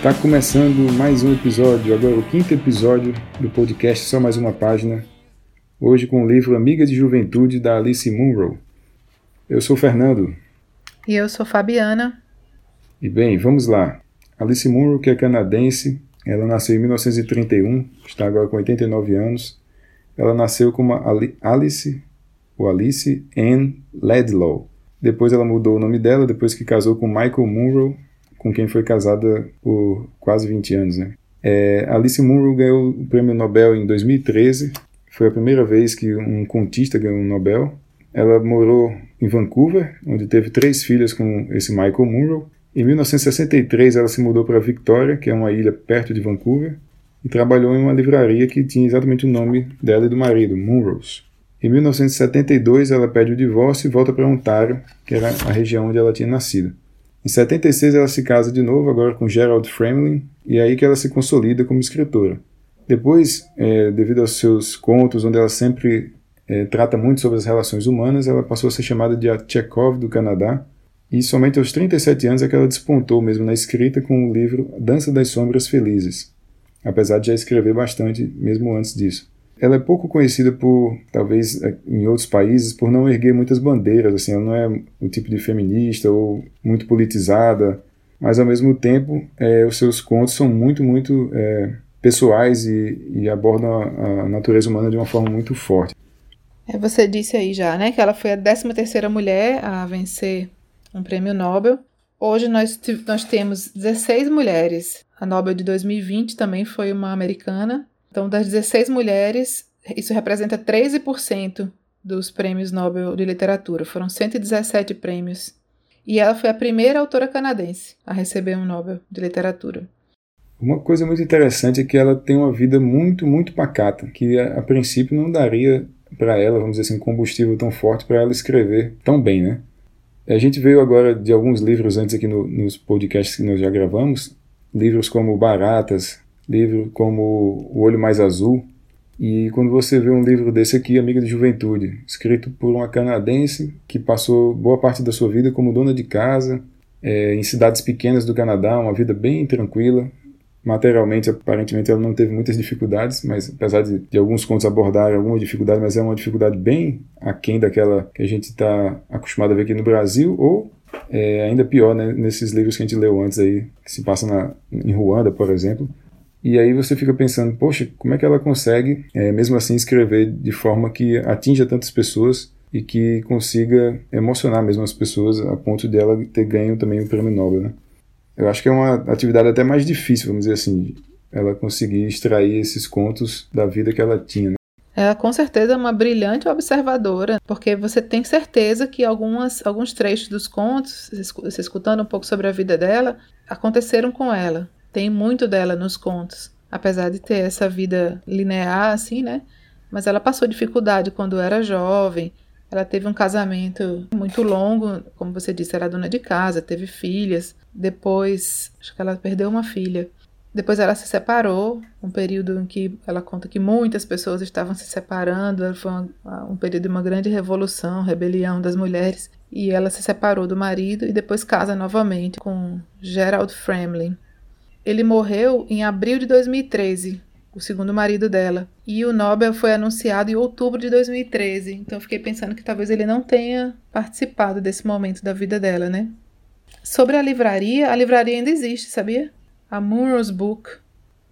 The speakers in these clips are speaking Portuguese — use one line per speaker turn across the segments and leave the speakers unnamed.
Está começando mais um episódio, agora o quinto episódio do podcast Só Mais Uma Página. Hoje com o livro Amiga de Juventude da Alice Munro. Eu sou o Fernando.
E eu sou Fabiana.
E bem, vamos lá. Alice Munro, que é canadense, ela nasceu em 1931, está agora com 89 anos. Ela nasceu como Alice, ou Alice Ann Ledlow. Depois ela mudou o nome dela, depois que casou com Michael Munro, com quem foi casada por quase 20 anos. Né? É, Alice Munro ganhou o prêmio Nobel em 2013. Foi a primeira vez que um contista ganhou um Nobel. Ela morou em Vancouver, onde teve três filhas com esse Michael Munro. Em 1963, ela se mudou para Victoria, que é uma ilha perto de Vancouver, e trabalhou em uma livraria que tinha exatamente o nome dela e do marido, Munros. Em 1972, ela pede o divórcio e volta para Ontário, que era a região onde ela tinha nascido. Em 76 ela se casa de novo, agora com Gerald Fremlin, e é aí que ela se consolida como escritora. Depois, é, devido aos seus contos, onde ela sempre é, trata muito sobre as relações humanas, ela passou a ser chamada de a Chekhov do Canadá, e somente aos 37 anos é que ela despontou mesmo na escrita com o livro Dança das Sombras Felizes, apesar de já escrever bastante mesmo antes disso ela é pouco conhecida por, talvez é, em outros países, por não erguer muitas bandeiras, assim, ela não é o tipo de feminista ou muito politizada, mas ao mesmo tempo é, os seus contos são muito, muito é, pessoais e, e abordam a, a, natureza humana de uma forma muito forte.
É, você disse aí já, né, que ela foi a 13 terceira mulher a vencer um prêmio Nobel. Hoje nós, nós temos 16 mulheres. A Nobel de 2020 também foi uma americana, então, das 16 mulheres, isso representa 13% dos prêmios Nobel de Literatura. Foram 117 prêmios. E ela foi a primeira autora canadense a receber um Nobel de Literatura.
Uma coisa muito interessante é que ela tem uma vida muito, muito pacata, que a, a princípio não daria para ela, vamos dizer assim, combustível tão forte para ela escrever tão bem, né? A gente veio agora de alguns livros antes aqui no, nos podcasts que nós já gravamos, livros como Baratas, livro como O Olho Mais Azul. E quando você vê um livro desse aqui, Amiga de Juventude, escrito por uma canadense que passou boa parte da sua vida como dona de casa, é, em cidades pequenas do Canadá, uma vida bem tranquila. Materialmente, aparentemente, ela não teve muitas dificuldades, mas apesar de, de alguns contos abordarem alguma dificuldade, mas é uma dificuldade bem aquém daquela que a gente está acostumado a ver aqui no Brasil, ou é, ainda pior, né, nesses livros que a gente leu antes aí, que se passa na, em Ruanda, por exemplo, e aí você fica pensando, poxa, como é que ela consegue, é, mesmo assim, escrever de forma que atinja tantas pessoas e que consiga emocionar mesmo as pessoas a ponto de ela ter ganho também o prêmio Nobel, né? Eu acho que é uma atividade até mais difícil, vamos dizer assim, ela conseguir extrair esses contos da vida que ela tinha. Né?
É com certeza uma brilhante observadora, porque você tem certeza que algumas, alguns trechos dos contos, você escutando um pouco sobre a vida dela, aconteceram com ela. Tem muito dela nos contos, apesar de ter essa vida linear, assim, né? Mas ela passou dificuldade quando era jovem. Ela teve um casamento muito longo, como você disse, era dona de casa, teve filhas. Depois, acho que ela perdeu uma filha. Depois ela se separou, um período em que ela conta que muitas pessoas estavam se separando, foi um, um período de uma grande revolução, rebelião das mulheres, e ela se separou do marido e depois casa novamente com Gerald Fremlin, ele morreu em abril de 2013, o segundo marido dela. E o Nobel foi anunciado em outubro de 2013. Então eu fiquei pensando que talvez ele não tenha participado desse momento da vida dela, né? Sobre a livraria, a livraria ainda existe, sabia? A Munro's Book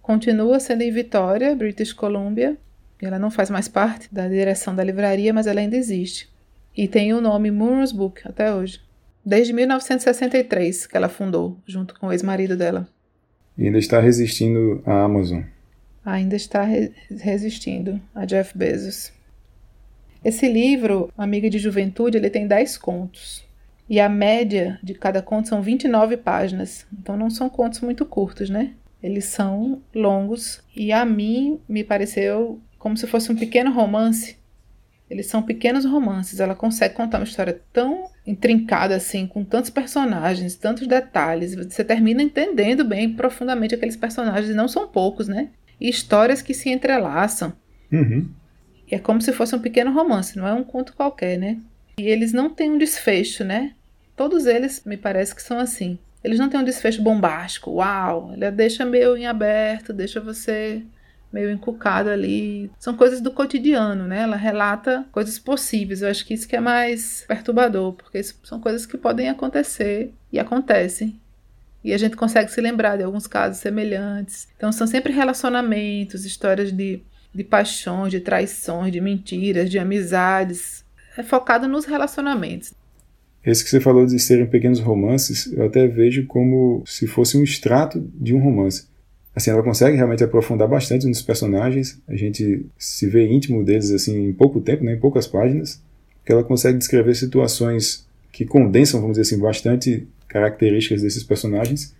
continua sendo em Vitória, British Columbia. Ela não faz mais parte da direção da livraria, mas ela ainda existe. E tem o nome Munro's Book até hoje. Desde 1963 que ela fundou, junto com o ex-marido dela.
Ainda está resistindo à Amazon.
Ainda está re resistindo a Jeff Bezos. Esse livro, Amiga de Juventude, ele tem 10 contos. E a média de cada conto são 29 páginas. Então não são contos muito curtos, né? Eles são longos e a mim me pareceu como se fosse um pequeno romance. Eles são pequenos romances. Ela consegue contar uma história tão intrincada assim, com tantos personagens, tantos detalhes. Você termina entendendo bem profundamente aqueles personagens, e não são poucos, né? E histórias que se entrelaçam.
Uhum.
E é como se fosse um pequeno romance, não é um conto qualquer, né? E eles não têm um desfecho, né? Todos eles me parece que são assim. eles não têm um desfecho bombástico, uau, ele deixa meio em aberto, deixa você meio encucado ali. São coisas do cotidiano, né? Ela relata coisas possíveis. Eu acho que isso que é mais perturbador, porque são coisas que podem acontecer e acontecem. E a gente consegue se lembrar de alguns casos semelhantes. Então são sempre relacionamentos, histórias de, de paixões, de traições, de mentiras, de amizades. É focado nos relacionamentos.
Esse que você falou de serem pequenos romances, eu até vejo como se fosse um extrato de um romance. Assim, ela consegue realmente aprofundar bastante nos personagens. A gente se vê íntimo deles assim em pouco tempo, né, em poucas páginas, que ela consegue descrever situações que condensam, vamos dizer assim, bastante características desses personagens.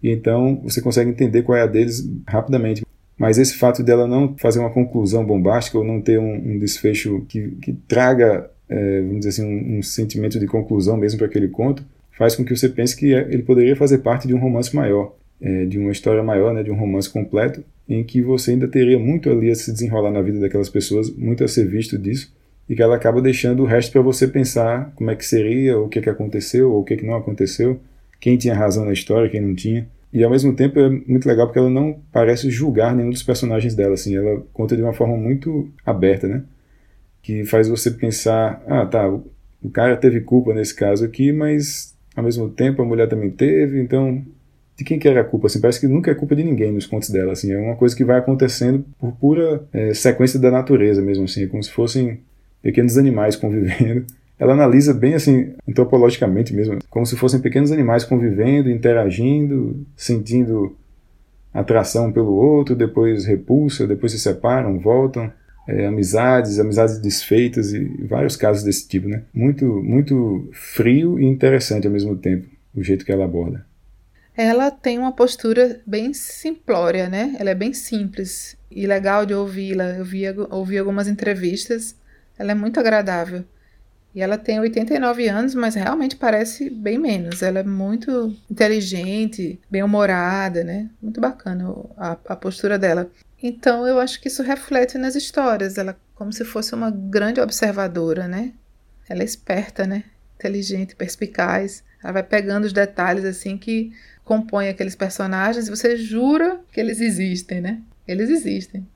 E então você consegue entender qual é a deles rapidamente. Mas esse fato dela não fazer uma conclusão bombástica ou não ter um, um desfecho que, que traga é, vamos dizer assim, um, um, sentimento de conclusão mesmo para aquele conto, faz com que você pense que é, ele poderia fazer parte de um romance maior, é, de uma história maior, né, de um romance completo, em que você ainda teria muito ali a se desenrolar na vida daquelas pessoas, muito a ser visto disso, e que ela acaba deixando o resto para você pensar como é que seria, o que, que aconteceu, ou o que, que não aconteceu, quem tinha razão na história, quem não tinha. E ao mesmo tempo é muito legal porque ela não parece julgar nenhum dos personagens dela, assim, ela conta de uma forma muito aberta, né? que faz você pensar, ah, tá, o cara teve culpa nesse caso aqui, mas ao mesmo tempo a mulher também teve, então de quem que era a culpa? Assim, parece que nunca é culpa de ninguém nos contos dela, assim, é uma coisa que vai acontecendo por pura é, sequência da natureza mesmo, assim, é como se fossem pequenos animais convivendo. Ela analisa bem assim, antropologicamente mesmo, como se fossem pequenos animais convivendo, interagindo, sentindo atração pelo outro, depois repulsa, depois se separam, voltam é, amizades, amizades desfeitas e vários casos desse tipo, né? Muito, muito frio e interessante ao mesmo tempo, o jeito que ela aborda.
Ela tem uma postura bem simplória, né? Ela é bem simples e legal de ouvi-la. Eu vi, ouvi algumas entrevistas, ela é muito agradável. E ela tem 89 anos, mas realmente parece bem menos. Ela é muito inteligente, bem-humorada, né? Muito bacana a, a postura dela. Então eu acho que isso reflete nas histórias, ela como se fosse uma grande observadora, né? Ela é esperta, né? Inteligente, perspicaz. Ela vai pegando os detalhes assim que compõem aqueles personagens e você jura que eles existem, né? Eles existem.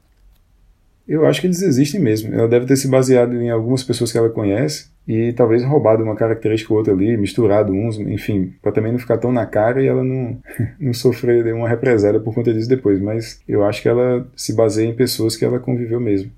Eu acho que eles existem mesmo. Ela deve ter se baseado em algumas pessoas que ela conhece e talvez roubado uma característica ou outra ali, misturado uns, enfim, para também não ficar tão na cara e ela não, não sofrer uma represália por conta disso depois. Mas eu acho que ela se baseia em pessoas que ela conviveu mesmo.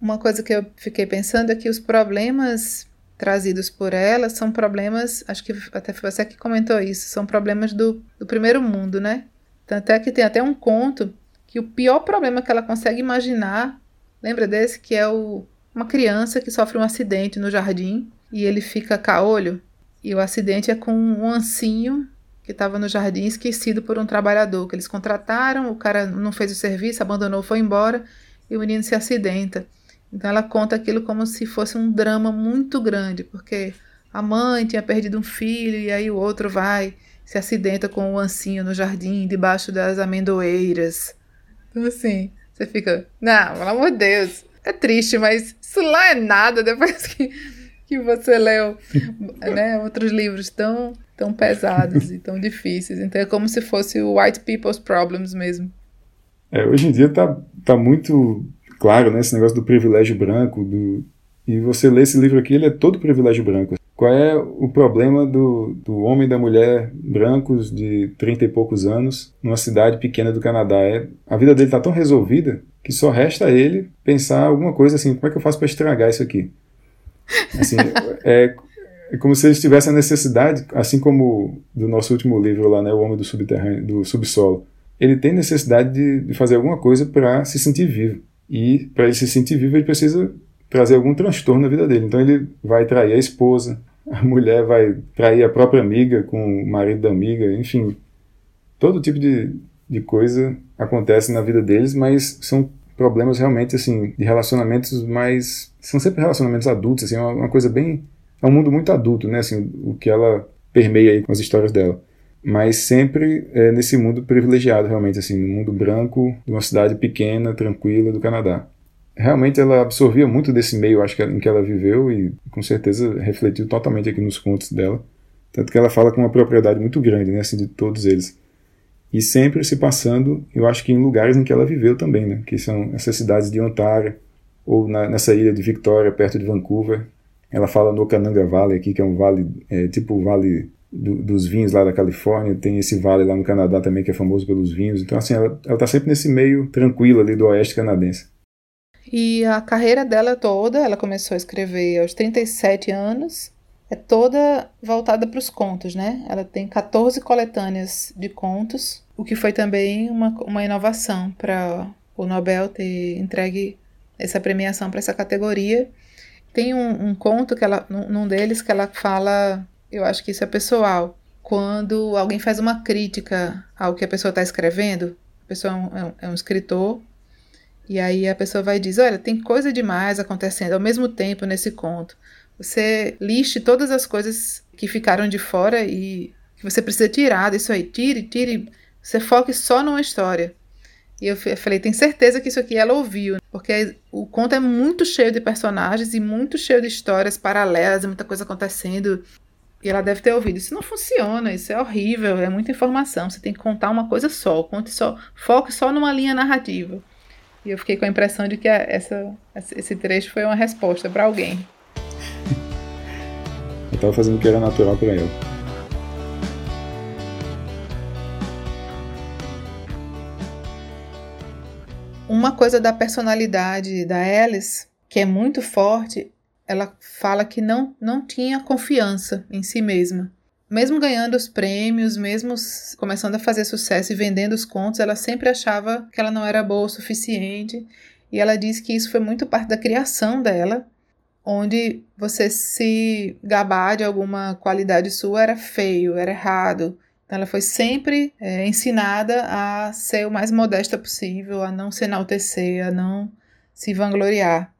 Uma coisa que eu fiquei pensando é que os problemas trazidos por ela são problemas, acho que até foi você que comentou isso, são problemas do, do primeiro mundo, né? Tanto é que tem até um conto que o pior problema que ela consegue imaginar, lembra desse? Que é o uma criança que sofre um acidente no jardim e ele fica caolho. E o acidente é com um ancinho que estava no jardim esquecido por um trabalhador que eles contrataram. O cara não fez o serviço, abandonou, foi embora e o menino se acidenta. Então ela conta aquilo como se fosse um drama muito grande, porque a mãe tinha perdido um filho e aí o outro vai se acidenta com o ancinho no jardim, debaixo das amendoeiras. Então assim, você fica, não, pelo amor de Deus, é triste, mas isso lá é nada depois que, que você leu né, outros livros tão, tão pesados e tão difíceis. Então é como se fosse o White People's Problems mesmo.
É, hoje em dia tá, tá muito claro, né, esse negócio do privilégio branco, do, e você lê esse livro aqui, ele é todo privilégio branco. Qual é o problema do, do homem e da mulher brancos de 30 e poucos anos numa cidade pequena do Canadá? É, a vida dele está tão resolvida que só resta a ele pensar alguma coisa assim: como é que eu faço para estragar isso aqui? Assim, é, é, como se ele tivesse a necessidade, assim como do nosso último livro lá, né, O Homem do Subterrâneo, do Subsolo. Ele tem necessidade de, de fazer alguma coisa para se sentir vivo. E para ele se sentir vivo, ele precisa trazer algum transtorno na vida dele. Então ele vai trair a esposa, a mulher vai trair a própria amiga com o marido da amiga, enfim. Todo tipo de, de coisa acontece na vida deles, mas são problemas realmente, assim, de relacionamentos mais... São sempre relacionamentos adultos, assim, é uma, uma coisa bem... É um mundo muito adulto, né, assim, o que ela permeia aí com as histórias dela. Mas sempre é nesse mundo privilegiado, realmente, assim, no mundo branco, de uma cidade pequena, tranquila do Canadá realmente ela absorvia muito desse meio, acho que em que ela viveu e com certeza refletiu totalmente aqui nos contos dela. Tanto que ela fala com uma propriedade muito grande, né, assim, de todos eles. E sempre se passando, eu acho que em lugares em que ela viveu também, né, que são essas cidades de Ontário, ou na, nessa ilha de Victoria, perto de Vancouver. Ela fala no Cananga Valley aqui, que é um vale, é, tipo vale do, dos vinhos lá da Califórnia, tem esse vale lá no Canadá também que é famoso pelos vinhos. Então, assim, ela, ela tá sempre nesse meio tranquilo ali do oeste canadense.
E a carreira dela toda, ela começou a escrever aos 37 anos, é toda voltada para os contos, né? Ela tem 14 coletâneas de contos, o que foi também uma, uma inovação para o Nobel ter entregue essa premiação para essa categoria. Tem um, um, conto que ela, num deles que ela fala, eu acho que isso é pessoal, quando alguém faz uma crítica ao que a pessoa está escrevendo, a pessoa é um, é um escritor e aí a pessoa vai dizer: olha, tem coisa demais acontecendo ao mesmo tempo nesse conto. Você liste todas as coisas que ficaram de fora e que você precisa tirar disso aí. Tire, tire. Você foque só numa história. E eu falei, tem certeza que isso aqui ela ouviu, porque o conto é muito cheio de personagens e muito cheio de histórias paralelas, muita coisa acontecendo. E ela deve ter ouvido. Isso não funciona, isso é horrível, é muita informação. Você tem que contar uma coisa só, conte só, foque só numa linha narrativa. E eu fiquei com a impressão de que essa, esse trecho foi uma resposta para alguém.
eu estava fazendo o que era natural para eu.
Uma coisa da personalidade da Alice, que é muito forte, ela fala que não, não tinha confiança em si mesma mesmo ganhando os prêmios, mesmo começando a fazer sucesso e vendendo os contos, ela sempre achava que ela não era boa o suficiente. E ela diz que isso foi muito parte da criação dela, onde você se gabar de alguma qualidade sua era feio, era errado. Então ela foi sempre é, ensinada a ser o mais modesta possível, a não se enaltecer, a não se vangloriar.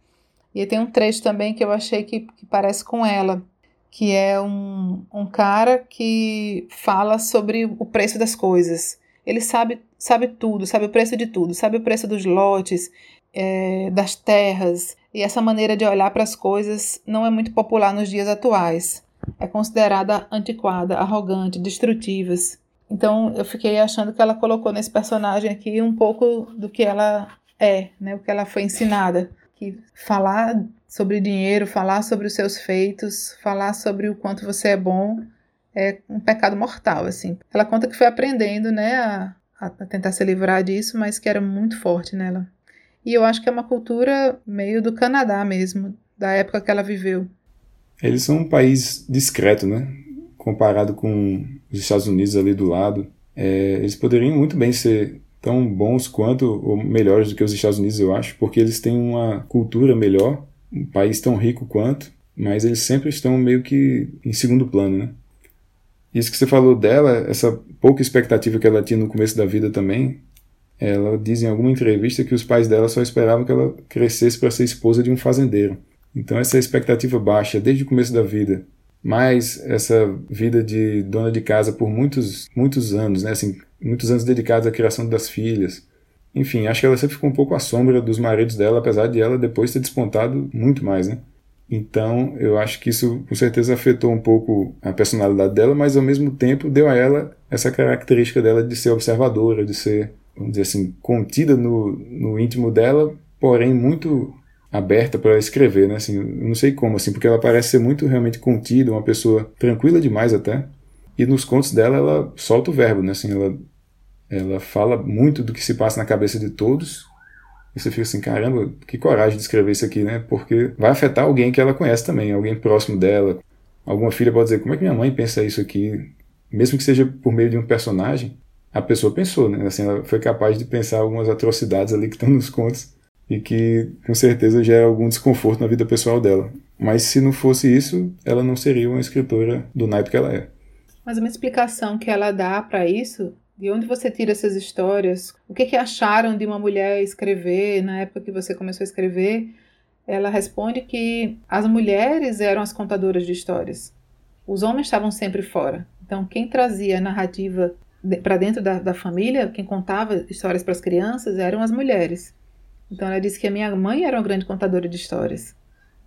E tem um trecho também que eu achei que, que parece com ela, que é um, um cara que fala sobre o preço das coisas. Ele sabe, sabe tudo, sabe o preço de tudo, sabe o preço dos lotes, é, das terras. E essa maneira de olhar para as coisas não é muito popular nos dias atuais. É considerada antiquada, arrogante, destrutivas. Então eu fiquei achando que ela colocou nesse personagem aqui um pouco do que ela é, né, o que ela foi ensinada. Que falar sobre dinheiro, falar sobre os seus feitos, falar sobre o quanto você é bom, é um pecado mortal, assim. Ela conta que foi aprendendo, né, a, a tentar se livrar disso, mas que era muito forte nela. E eu acho que é uma cultura meio do Canadá mesmo, da época que ela viveu.
Eles são um país discreto, né? Comparado com os Estados Unidos ali do lado. É, eles poderiam muito bem ser tão bons quanto, ou melhores do que os Estados Unidos, eu acho, porque eles têm uma cultura melhor um país tão rico quanto, mas eles sempre estão meio que em segundo plano, né? Isso que você falou dela, essa pouca expectativa que ela tinha no começo da vida também, ela diz em alguma entrevista que os pais dela só esperavam que ela crescesse para ser esposa de um fazendeiro. Então essa expectativa baixa desde o começo da vida, mais essa vida de dona de casa por muitos muitos anos, né? Assim, muitos anos dedicados à criação das filhas, enfim, acho que ela sempre ficou um pouco à sombra dos maridos dela, apesar de ela depois ter despontado muito mais, né? Então, eu acho que isso com certeza afetou um pouco a personalidade dela, mas ao mesmo tempo deu a ela essa característica dela de ser observadora, de ser, vamos dizer assim, contida no, no íntimo dela, porém muito aberta para escrever, né? Assim, não sei como, assim, porque ela parece ser muito realmente contida, uma pessoa tranquila demais até. E nos contos dela ela solta o verbo, né? Assim, ela ela fala muito do que se passa na cabeça de todos. E você fica assim, caramba, que coragem de escrever isso aqui, né? Porque vai afetar alguém que ela conhece também, alguém próximo dela. Alguma filha pode dizer, como é que minha mãe pensa isso aqui? Mesmo que seja por meio de um personagem, a pessoa pensou, né? Assim, ela foi capaz de pensar algumas atrocidades ali que estão nos contos e que com certeza gera algum desconforto na vida pessoal dela. Mas se não fosse isso, ela não seria uma escritora do naipe que ela é.
Mas uma explicação que ela dá para isso de onde você tira essas histórias? O que, que acharam de uma mulher escrever na época que você começou a escrever? Ela responde que as mulheres eram as contadoras de histórias. Os homens estavam sempre fora. Então, quem trazia a narrativa para dentro da, da, família, quem contava histórias para as crianças eram as mulheres. Então, ela disse que a minha mãe era uma grande contadora de histórias.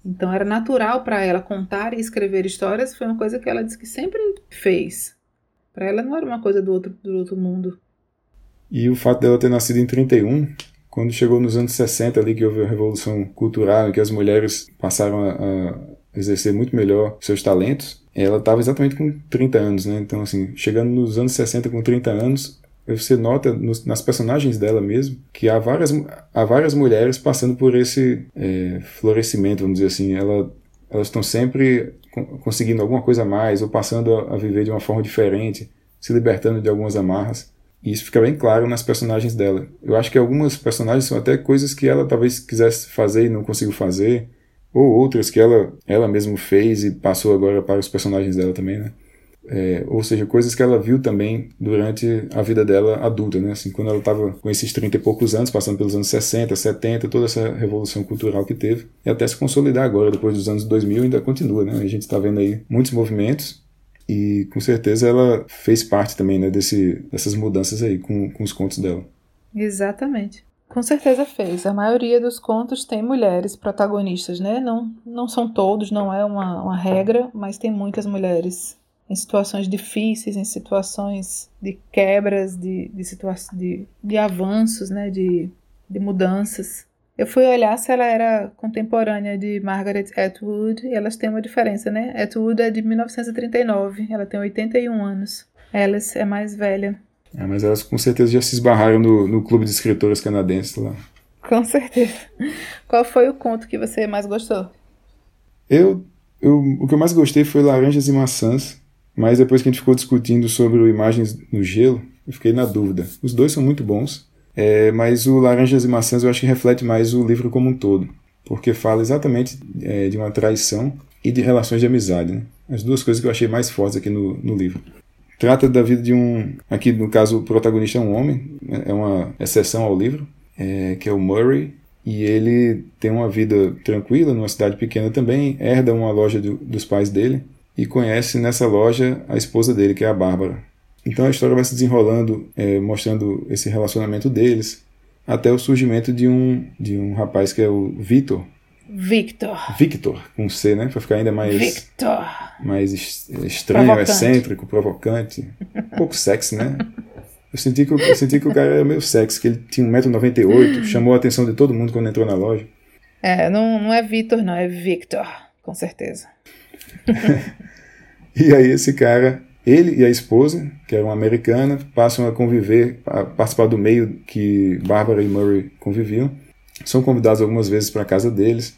Então era natural para ela contar e escrever histórias, foi uma coisa que ela disse que sempre fez. Para ela não era uma coisa do outro, do outro mundo.
E o fato dela ter nascido em 31, quando chegou nos anos 60 ali que houve a revolução cultural, que as mulheres passaram a, a exercer muito melhor seus talentos, ela estava exatamente com 30 anos, né? Então assim, chegando nos anos 60 com 30 anos, você nota nos, nas personagens dela mesmo que há várias, há várias mulheres passando por esse é, florescimento, vamos dizer assim. Ela, elas estão sempre conseguindo alguma coisa a mais ou passando a, a, viver de uma forma diferente, se libertando de algumas amarras. E isso fica bem claro nas personagens dela. Eu acho que algumas personagens são até coisas que ela talvez quisesse fazer e não conseguiu fazer, ou outras que ela, ela mesma fez e passou agora para os personagens dela também, né? É, ou seja, coisas que ela viu também durante a vida dela adulta, né? Assim, quando ela estava com esses 30 e poucos anos, passando pelos anos 60, 70, toda essa revolução cultural que teve, e até se consolidar agora, depois dos anos 2000, ainda continua, né? A gente está vendo aí muitos movimentos, e com certeza ela fez parte também né, desse, dessas mudanças aí com, com os contos dela.
Exatamente. Com certeza fez. A maioria dos contos tem mulheres protagonistas, né? Não, não são todos, não é uma, uma regra, mas tem muitas mulheres em situações difíceis, em situações de quebras, de, de, situa de, de avanços, né, de, de mudanças. Eu fui olhar se ela era contemporânea de Margaret Atwood e elas têm uma diferença, né? Atwood é de 1939, ela tem 81 anos. Alice é mais velha.
É, mas elas com certeza já se esbarraram no, no clube de escritoras canadenses lá.
Com certeza. Qual foi o conto que você mais gostou?
Eu, eu o que eu mais gostei foi Laranjas e Maçãs, mas depois que a gente ficou discutindo sobre Imagens no Gelo, eu fiquei na dúvida. Os dois são muito bons, é, mas o Laranjas e Maçãs eu acho que reflete mais o livro como um todo, porque fala exatamente é, de uma traição e de relações de amizade. Né? As duas coisas que eu achei mais fortes aqui no, no livro. Trata da vida de um. Aqui, no caso, o protagonista é um homem, né? é uma exceção ao livro, é, que é o Murray, e ele tem uma vida tranquila numa cidade pequena também, herda uma loja do, dos pais dele e conhece nessa loja a esposa dele, que é a Bárbara. Então a história vai se desenrolando, é, mostrando esse relacionamento deles, até o surgimento de um, de um rapaz que é o Victor.
Victor.
Victor, com C, né? Pra ficar ainda mais.
Victor.
Mais estranho, provocante. excêntrico, provocante. Um pouco sexy, né? Eu senti, que, eu senti que o cara era meio sexy, que ele tinha 1,98m, chamou a atenção de todo mundo quando entrou na loja.
É, não, não é Victor, não, é Victor, com certeza.
e aí esse cara, ele e a esposa, que era uma americana, passam a conviver, a participar do meio que Bárbara e Murray conviviam. São convidados algumas vezes para a casa deles.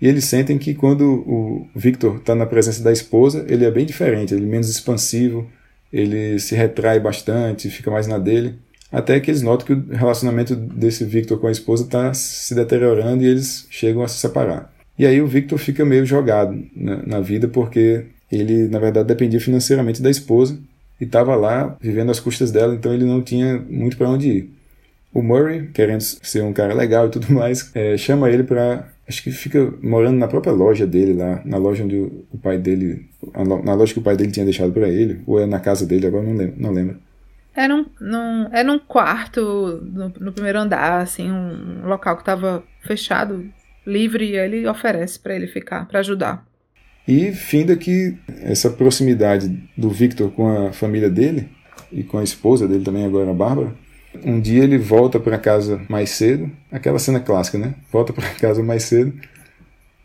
E eles sentem que quando o Victor está na presença da esposa, ele é bem diferente, ele é menos expansivo, ele se retrai bastante, fica mais na dele. Até que eles notam que o relacionamento desse Victor com a esposa está se deteriorando e eles chegam a se separar. E aí o Victor fica meio jogado na, na vida porque ele, na verdade, dependia financeiramente da esposa e estava lá vivendo às custas dela, então ele não tinha muito para onde ir. O Murray, querendo ser um cara legal e tudo mais, é, chama ele para. Acho que fica morando na própria loja dele lá, na loja onde o pai dele. Na loja que o pai dele tinha deixado para ele, ou é na casa dele, agora não lembro. Não lembro.
Era é um, num, era é um quarto no, no primeiro andar, assim, um local que estava fechado livre e ele oferece para ele ficar, para ajudar.
E finda que essa proximidade do Victor com a família dele e com a esposa dele também agora a Bárbara, um dia ele volta para casa mais cedo, aquela cena clássica, né? Volta para casa mais cedo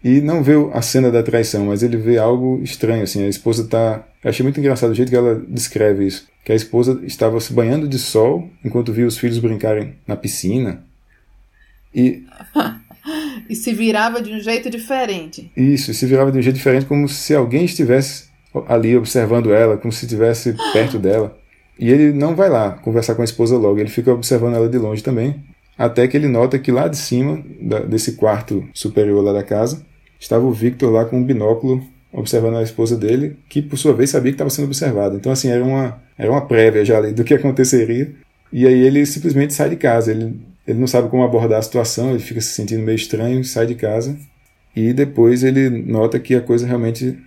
e não vê a cena da traição, mas ele vê algo estranho assim. A esposa tá, eu achei muito engraçado o jeito que ela descreve isso, que a esposa estava se banhando de sol enquanto via os filhos brincarem na piscina. E
e se virava de um jeito diferente.
Isso, se virava de um jeito diferente, como se alguém estivesse ali observando ela, como se estivesse perto dela. E ele não vai lá conversar com a esposa logo, ele fica observando ela de longe também, até que ele nota que lá de cima, da, desse quarto superior lá da casa, estava o Victor lá com um binóculo observando a esposa dele, que por sua vez sabia que estava sendo observada. Então, assim, era uma, era uma prévia já ali do que aconteceria. E aí ele simplesmente sai de casa, ele ele não sabe como abordar a situação, ele fica se sentindo meio estranho, sai de casa e depois ele nota que a coisa realmente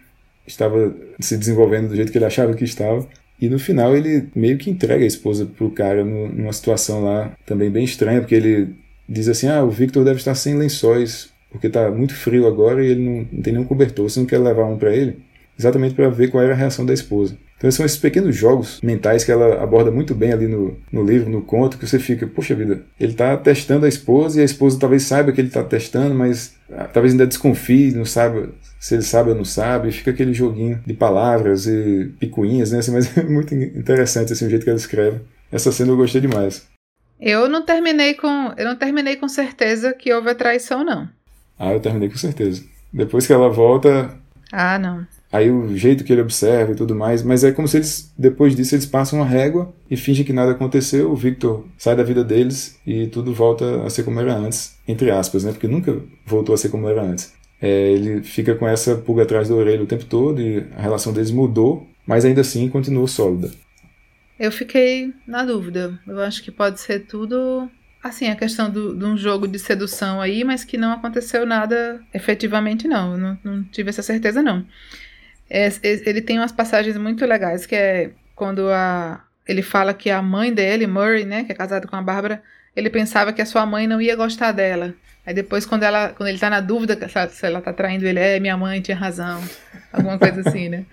estava se desenvolvendo do jeito que ele achava que estava. E no final ele meio que entrega a esposa pro cara numa situação lá também bem estranha, porque ele diz assim: "Ah, o Victor deve estar sem lençóis porque tá muito frio agora e ele não, não tem nenhum cobertor, você não quer levar um para ele, exatamente para ver qual era a reação da esposa. Então são esses pequenos jogos mentais que ela aborda muito bem ali no, no livro, no conto, que você fica, poxa vida, ele está testando a esposa e a esposa talvez saiba que ele está testando, mas ah, talvez ainda desconfie, não sabe se ele sabe ou não sabe, fica aquele joguinho de palavras e picuinhas, né? Assim, mas é muito interessante assim, o jeito que ela escreve. Essa cena eu gostei demais.
Eu não terminei com, eu não terminei com certeza que houve a traição, não.
Ah, eu terminei com certeza. Depois que ela volta.
Ah, não.
Aí o jeito que ele observa e tudo mais, mas é como se eles, depois disso, eles passam uma régua e fingem que nada aconteceu. O Victor sai da vida deles e tudo volta a ser como era antes, entre aspas, né? Porque nunca voltou a ser como era antes. É, ele fica com essa pulga atrás da orelha o tempo todo e a relação deles mudou, mas ainda assim continuou sólida.
Eu fiquei na dúvida. Eu acho que pode ser tudo assim, a questão do, de um jogo de sedução aí, mas que não aconteceu nada efetivamente, não. Eu não, não tive essa certeza, não. É, ele tem umas passagens muito legais, que é quando a, ele fala que a mãe dele, Murray, né, que é casado com a Bárbara, ele pensava que a sua mãe não ia gostar dela. Aí depois, quando, ela, quando ele tá na dúvida se ela tá traindo ele, é, minha mãe tinha razão. Alguma coisa assim, né?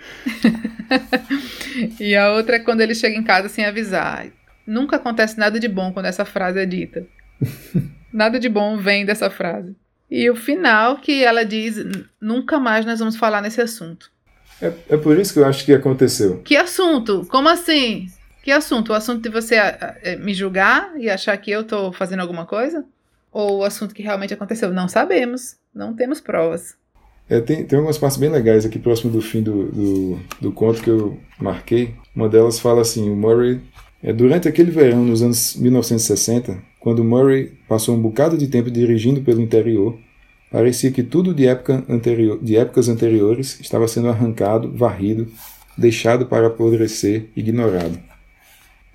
e a outra é quando ele chega em casa sem avisar. Nunca acontece nada de bom quando essa frase é dita. nada de bom vem dessa frase. E o final que ela diz: nunca mais nós vamos falar nesse assunto.
É, é por isso que eu acho que aconteceu.
Que assunto? Como assim? Que assunto? O assunto de você me julgar e achar que eu tô fazendo alguma coisa? ou o assunto que realmente aconteceu? Não sabemos, não temos provas.
É, tem, tem algumas partes bem legais aqui próximo do fim do, do, do conto que eu marquei. Uma delas fala assim: o Murray, é, durante aquele verão nos anos 1960, quando Murray passou um bocado de tempo dirigindo pelo interior, parecia que tudo de, época anterior, de épocas anteriores estava sendo arrancado, varrido, deixado para apodrecer, ignorado.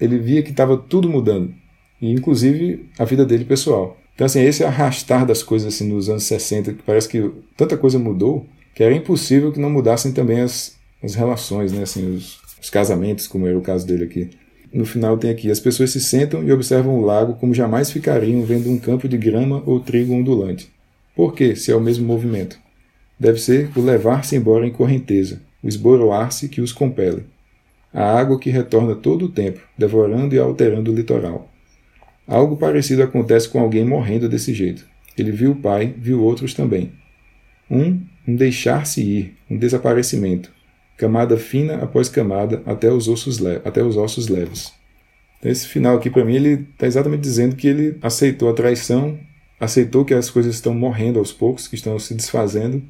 Ele via que estava tudo mudando, e inclusive a vida dele pessoal. Então, assim, esse arrastar das coisas assim, nos anos 60, que parece que tanta coisa mudou, que era impossível que não mudassem também as, as relações, né? assim, os, os casamentos, como era o caso dele aqui. No final tem aqui: as pessoas se sentam e observam o lago como jamais ficariam vendo um campo de grama ou trigo ondulante. Por quê, se é o mesmo movimento? Deve ser o levar-se embora em correnteza, o esboroar-se que os compele. A água que retorna todo o tempo, devorando e alterando o litoral. Algo parecido acontece com alguém morrendo desse jeito. Ele viu o pai, viu outros também. Um, um deixar-se ir, um desaparecimento, camada fina após camada até os ossos, até os ossos leves. Então, esse final aqui, para mim, ele está exatamente dizendo que ele aceitou a traição, aceitou que as coisas estão morrendo aos poucos, que estão se desfazendo,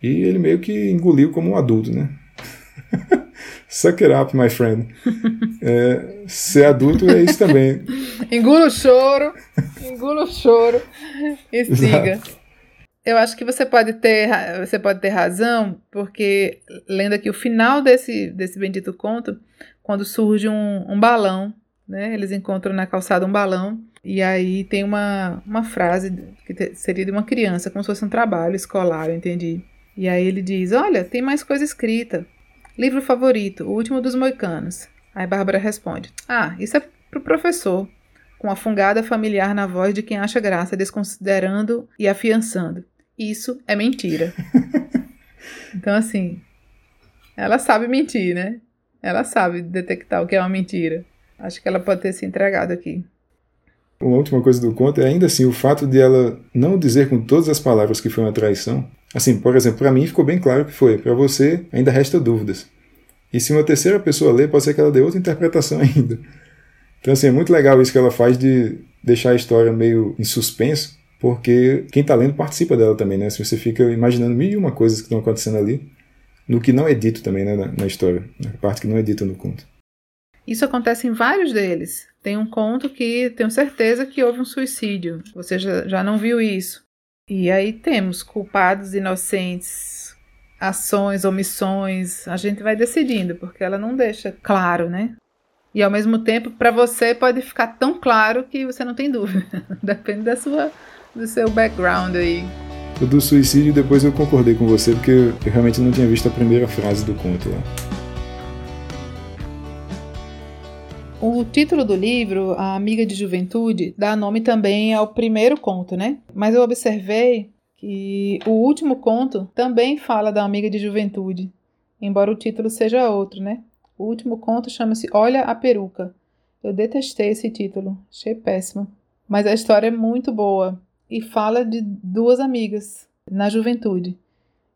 e ele meio que engoliu como um adulto, né? Suck it up, my friend. É, ser adulto é isso também.
Engula o choro, engula o choro e siga. Eu acho que você pode ter, você pode ter razão, porque lendo aqui o final desse, desse bendito conto, quando surge um, um balão, né? Eles encontram na calçada um balão e aí tem uma, uma frase que seria de uma criança, como se fosse um trabalho escolar, eu entendi. E aí ele diz: Olha, tem mais coisa escrita. Livro favorito, O Último dos Moicanos. Aí Bárbara responde: Ah, isso é pro professor. Com a fungada familiar na voz de quem acha graça, desconsiderando e afiançando. Isso é mentira. então, assim, ela sabe mentir, né? Ela sabe detectar o que é uma mentira. Acho que ela pode ter se entregado aqui.
Uma última coisa do conto é ainda assim o fato de ela não dizer com todas as palavras que foi uma traição Assim, por exemplo, para mim ficou bem claro que foi. Para você, ainda resta dúvidas. E se uma terceira pessoa ler, pode ser que ela dê outra interpretação ainda. Então, assim, é muito legal isso que ela faz de deixar a história meio em suspenso, porque quem está lendo participa dela também, né? Se você fica imaginando mil e uma coisas que estão acontecendo ali, no que não é dito também, né, na, na história, na parte que não é dita no conto.
Isso acontece em vários deles. Tem um conto que tenho certeza que houve um suicídio. Você já, já não viu isso. E aí temos culpados, inocentes, ações, omissões. A gente vai decidindo, porque ela não deixa claro, né? E ao mesmo tempo, para você pode ficar tão claro que você não tem dúvida. Depende da sua, do seu background aí.
O do suicídio, depois eu concordei com você, porque eu realmente não tinha visto a primeira frase do conto lá.
O título do livro, A Amiga de Juventude, dá nome também ao primeiro conto, né? Mas eu observei que o último conto também fala da amiga de juventude, embora o título seja outro, né? O último conto chama-se Olha a Peruca. Eu detestei esse título, achei péssimo. Mas a história é muito boa e fala de duas amigas na juventude.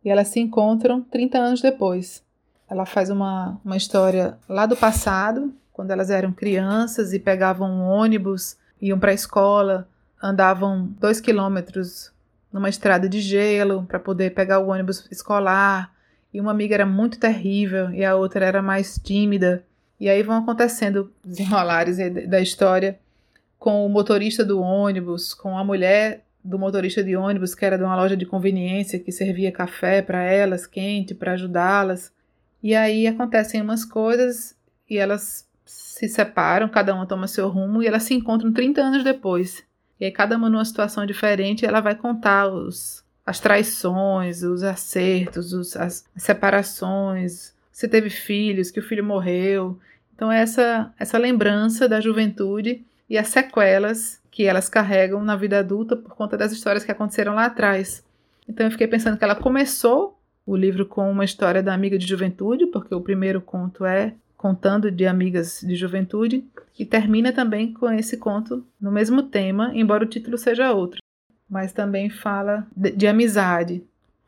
E elas se encontram 30 anos depois. Ela faz uma, uma história lá do passado, quando elas eram crianças e pegavam um ônibus, iam para a escola, andavam dois quilômetros numa estrada de gelo para poder pegar o ônibus escolar. E uma amiga era muito terrível e a outra era mais tímida. E aí vão acontecendo desenrolares da história com o motorista do ônibus, com a mulher do motorista de ônibus que era de uma loja de conveniência que servia café para elas, quente, para ajudá-las. E aí acontecem umas coisas e elas se separam, cada uma toma seu rumo e elas se encontram 30 anos depois. E aí cada uma numa situação diferente, ela vai contar os, as traições, os acertos, os, as separações, se teve filhos, que o filho morreu. Então essa essa lembrança da juventude e as sequelas que elas carregam na vida adulta por conta das histórias que aconteceram lá atrás. Então eu fiquei pensando que ela começou o livro com uma história da amiga de juventude, porque o primeiro conto é contando de amigas de juventude, e termina também com esse conto no mesmo tema, embora o título seja outro, mas também fala de, de amizade.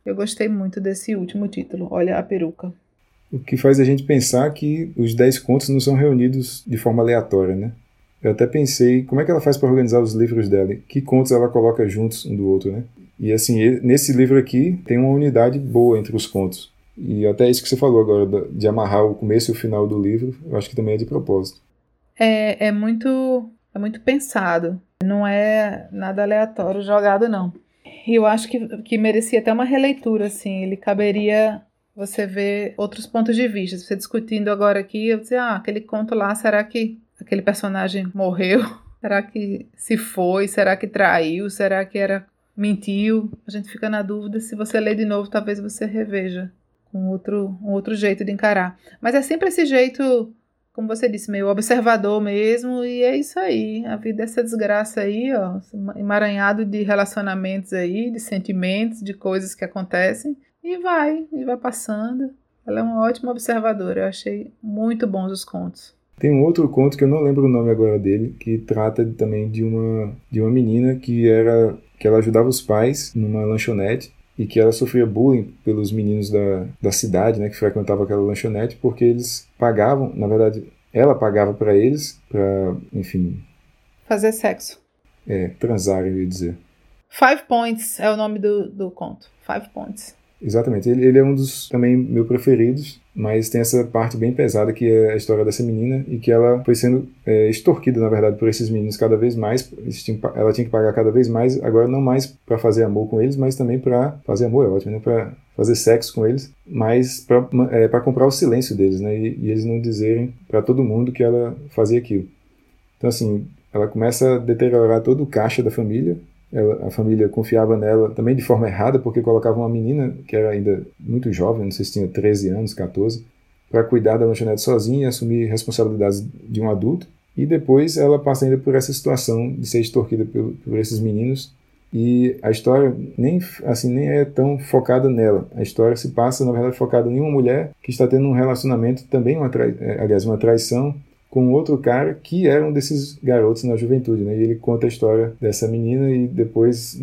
Eu gostei muito desse último título, Olha a Peruca.
O que faz a gente pensar que os dez contos não são reunidos de forma aleatória, né? Eu até pensei, como é que ela faz para organizar os livros dela? Que contos ela coloca juntos um do outro, né? E assim, nesse livro aqui tem uma unidade boa entre os contos. E até isso que você falou agora, de amarrar o começo e o final do livro, eu acho que também é de propósito.
É, é muito é muito pensado. Não é nada aleatório jogado, não. E eu acho que, que merecia até uma releitura, assim. Ele caberia você ver outros pontos de vista. Você discutindo agora aqui, eu dizer, ah, aquele conto lá, será que aquele personagem morreu? Será que se foi? Será que traiu? Será que era mentiu? A gente fica na dúvida. Se você ler de novo, talvez você reveja com outro, um outro jeito de encarar. Mas é sempre esse jeito, como você disse, meio observador mesmo, e é isso aí. A vida é essa desgraça aí, ó, emaranhado de relacionamentos aí, de sentimentos, de coisas que acontecem, e vai, e vai passando. Ela é uma ótima observadora, eu achei muito bons os contos.
Tem um outro conto que eu não lembro o nome agora dele, que trata também de uma de uma menina que era que ela ajudava os pais numa lanchonete e que ela sofria bullying pelos meninos da, da cidade, né, que frequentavam aquela lanchonete, porque eles pagavam, na verdade, ela pagava para eles, para, enfim,
fazer sexo.
É, transar, eu ia dizer.
Five Points é o nome do, do conto. Five Points.
Exatamente. Ele, ele é um dos também meus preferidos, mas tem essa parte bem pesada que é a história dessa menina e que ela foi sendo é, extorquida, na verdade, por esses meninos cada vez mais. Ela tinha que pagar cada vez mais, agora não mais para fazer amor com eles, mas também para fazer amor, é ótimo, né? Para fazer sexo com eles, mas para é, comprar o silêncio deles, né? E, e eles não dizerem para todo mundo que ela fazia aquilo. Então, assim, ela começa a deteriorar todo o caixa da família, ela, a família confiava nela também de forma errada, porque colocava uma menina que era ainda muito jovem, não sei se tinha 13 anos, 14, para cuidar da lanchonete sozinha assumir responsabilidades de um adulto. E depois ela passa ainda por essa situação de ser extorquida por, por esses meninos. E a história nem assim nem é tão focada nela. A história se passa, na verdade, focada em uma mulher que está tendo um relacionamento também, uma é, aliás, uma traição com outro cara que era um desses garotos na juventude, né? E ele conta a história dessa menina e depois,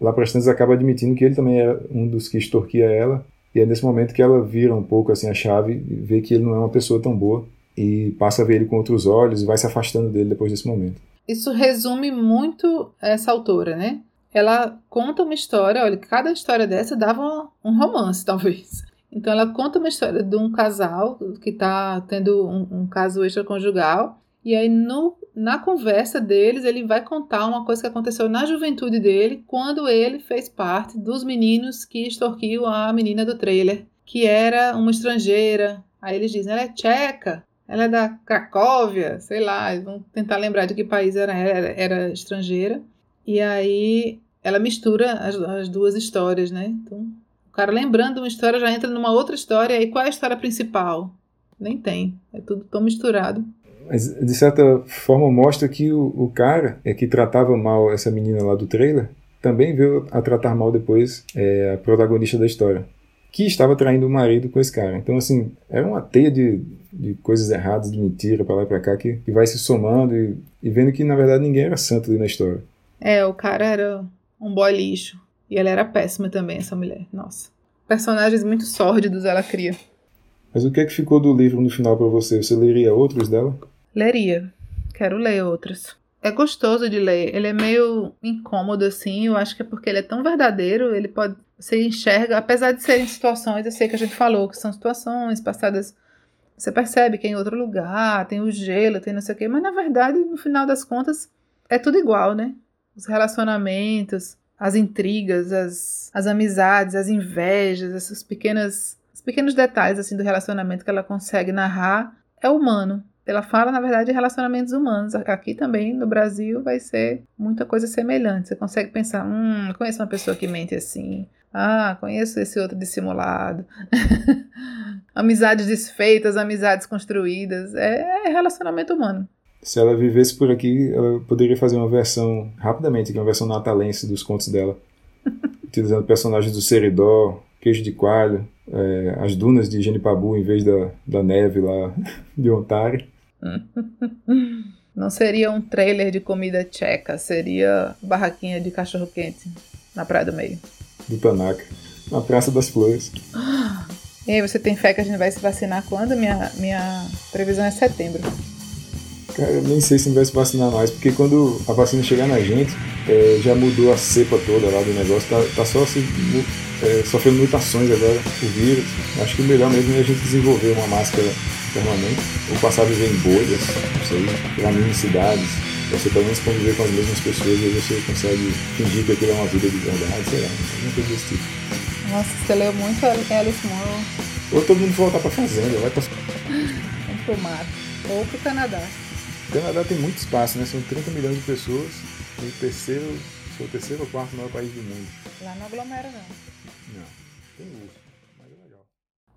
lá para as acaba admitindo que ele também era um dos que extorquia ela. E é nesse momento que ela vira um pouco assim a chave, vê que ele não é uma pessoa tão boa e passa a ver ele com outros olhos e vai se afastando dele depois desse momento.
Isso resume muito essa autora, né? Ela conta uma história, olha, cada história dessa dava um romance, talvez. Então ela conta uma história de um casal que está tendo um, um, caso extraconjugal. E aí, no, na conversa deles, ele vai contar uma coisa que aconteceu na juventude dele, quando ele fez parte dos meninos que extorquiam a menina do trailer, que era uma estrangeira. Aí eles dizem, ela é tcheca, ela é da Cracóvia, sei lá, vão tentar lembrar de que país era, era, era estrangeira. E aí ela mistura as, as duas histórias, né? Então, o cara lembrando uma história já entra numa outra história, e qual é a história principal? Nem tem. É tudo tão misturado.
Mas, de certa forma, mostra que o, o cara é que tratava mal essa menina lá do trailer também veio a tratar mal depois é, a protagonista da história, que estava traindo o marido com esse cara. Então, assim, era uma teia de, de coisas erradas, de mentira para lá e pra cá, que, que vai se somando e, e vendo que, na verdade, ninguém era santo ali na história.
É, o cara era um boy lixo. E ela era péssima também, essa mulher. Nossa. Personagens muito sórdidos ela cria.
Mas o que é que ficou do livro no final para você? Você leria outros dela?
Leria. Quero ler outros. É gostoso de ler. Ele é meio incômodo, assim. Eu acho que é porque ele é tão verdadeiro. Ele pode. Você enxerga, apesar de serem situações, eu sei que a gente falou que são situações passadas. Você percebe que é em outro lugar, tem o gelo, tem não sei o quê. Mas na verdade, no final das contas, é tudo igual, né? Os relacionamentos, as intrigas, as, as amizades, as invejas, essas pequenas, os pequenos detalhes assim do relacionamento que ela consegue narrar é humano. Ela fala, na verdade, de relacionamentos humanos. Aqui também, no Brasil, vai ser muita coisa semelhante. Você consegue pensar, hum, conheço uma pessoa que mente assim. Ah, conheço esse outro dissimulado. amizades desfeitas, amizades construídas. É relacionamento humano
se ela vivesse por aqui, ela poderia fazer uma versão, rapidamente, uma versão natalense dos contos dela, utilizando personagens do Seridó, Queijo de Coalho, é, as dunas de Genipabu em vez da, da neve lá de Ontário.
Não seria um trailer de comida tcheca, seria barraquinha de cachorro-quente na Praia do Meio.
Do Tanaka, na Praça das Flores.
E aí, você tem fé que a gente vai se vacinar quando? Minha, minha previsão é setembro.
Cara, eu nem sei se não vai se vacinar mais, porque quando a vacina chegar na gente, é, já mudou a cepa toda lá do negócio, tá, tá só se, é, sofrendo mutações agora, o vírus. Acho que o melhor mesmo é a gente desenvolver uma máscara permanente, ou passar a viver em bolhas, não sei, mim em cidades, você pelo menos conviver com as mesmas pessoas e você consegue fingir que aquilo é uma vida de verdade, sei lá, alguma coisa desse tipo.
Nossa, você leu muito Alice Morrow.
Ou todo mundo voltar pra fazenda, vai pra...
Vamos pro mato. Ou pro Canadá.
O Canadá tem muito espaço, né? São 30 milhões de pessoas e o terceiro, o terceiro ou quarto maior país do mundo.
Lá não aglomera, não.
Não, tem urso.